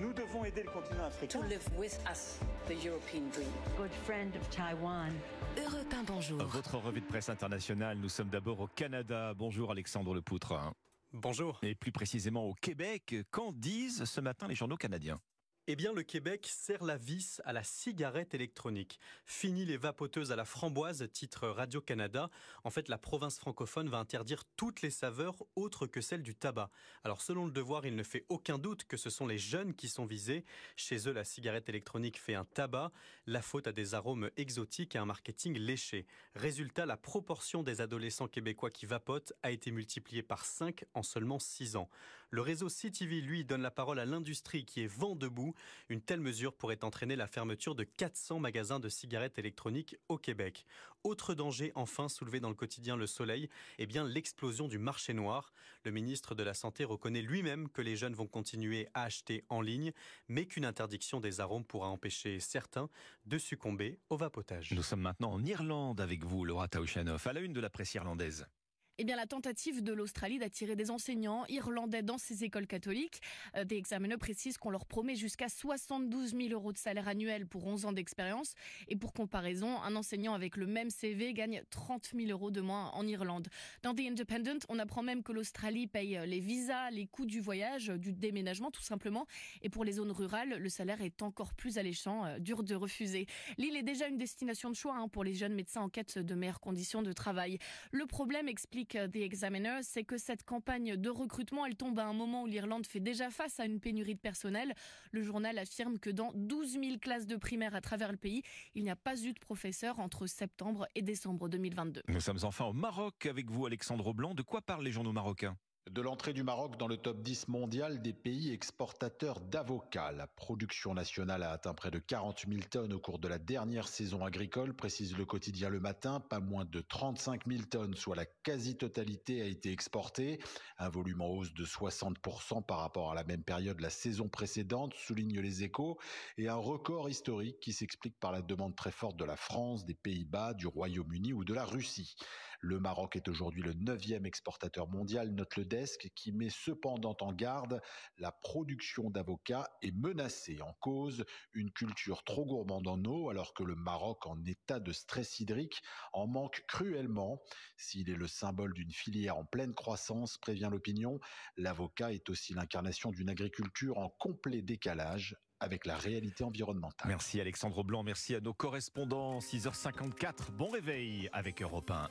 Nous devons aider le continent africain. To live with us the European dream. Good friend of Taiwan. Europe 1, bonjour. Votre revue de presse internationale, nous sommes d'abord au Canada. Bonjour Alexandre Lepoutre. Bonjour. Et plus précisément au Québec, qu'en disent ce matin les journaux canadiens? Eh bien, le Québec serre la vis à la cigarette électronique. Fini les vapoteuses à la framboise, titre Radio-Canada. En fait, la province francophone va interdire toutes les saveurs autres que celles du tabac. Alors, selon le devoir, il ne fait aucun doute que ce sont les jeunes qui sont visés. Chez eux, la cigarette électronique fait un tabac. La faute à des arômes exotiques et un marketing léché. Résultat, la proportion des adolescents québécois qui vapotent a été multipliée par 5 en seulement 6 ans. Le réseau CTV, lui, donne la parole à l'industrie qui est vent debout une telle mesure pourrait entraîner la fermeture de 400 magasins de cigarettes électroniques au Québec. Autre danger enfin soulevé dans le quotidien Le Soleil, eh bien l'explosion du marché noir. Le ministre de la Santé reconnaît lui-même que les jeunes vont continuer à acheter en ligne, mais qu'une interdiction des arômes pourra empêcher certains de succomber au vapotage. Nous sommes maintenant en Irlande avec vous, Laura Taushanov, à la une de la presse irlandaise. Eh bien, la tentative de l'Australie d'attirer des enseignants irlandais dans ses écoles catholiques. Euh, des examineurs précisent qu'on leur promet jusqu'à 72 000 euros de salaire annuel pour 11 ans d'expérience. Et pour comparaison, un enseignant avec le même CV gagne 30 000 euros de moins en Irlande. Dans The Independent, on apprend même que l'Australie paye les visas, les coûts du voyage, du déménagement tout simplement. Et pour les zones rurales, le salaire est encore plus alléchant, euh, dur de refuser. L'île est déjà une destination de choix hein, pour les jeunes médecins en quête de meilleures conditions de travail. Le problème explique The Examiner, c'est que cette campagne de recrutement, elle tombe à un moment où l'Irlande fait déjà face à une pénurie de personnel. Le journal affirme que dans 12 000 classes de primaire à travers le pays, il n'y a pas eu de professeurs entre septembre et décembre 2022. Nous sommes enfin au Maroc avec vous, Alexandre Blanc. De quoi parlent les journaux marocains? De l'entrée du Maroc dans le top 10 mondial des pays exportateurs d'avocats. La production nationale a atteint près de 40 000 tonnes au cours de la dernière saison agricole, précise le quotidien Le Matin. Pas moins de 35 000 tonnes, soit la quasi-totalité, a été exportée. Un volume en hausse de 60% par rapport à la même période la saison précédente, soulignent les échos. Et un record historique qui s'explique par la demande très forte de la France, des Pays-Bas, du Royaume-Uni ou de la Russie. Le Maroc est aujourd'hui le neuvième exportateur mondial, note le qui met cependant en garde la production d'avocats est menacée en cause une culture trop gourmande en eau alors que le Maroc en état de stress hydrique en manque cruellement. S'il est le symbole d'une filière en pleine croissance, prévient l'opinion, l'avocat est aussi l'incarnation d'une agriculture en complet décalage avec la réalité environnementale. Merci Alexandre Blanc, merci à nos correspondants. 6h54, bon réveil avec Europe 1.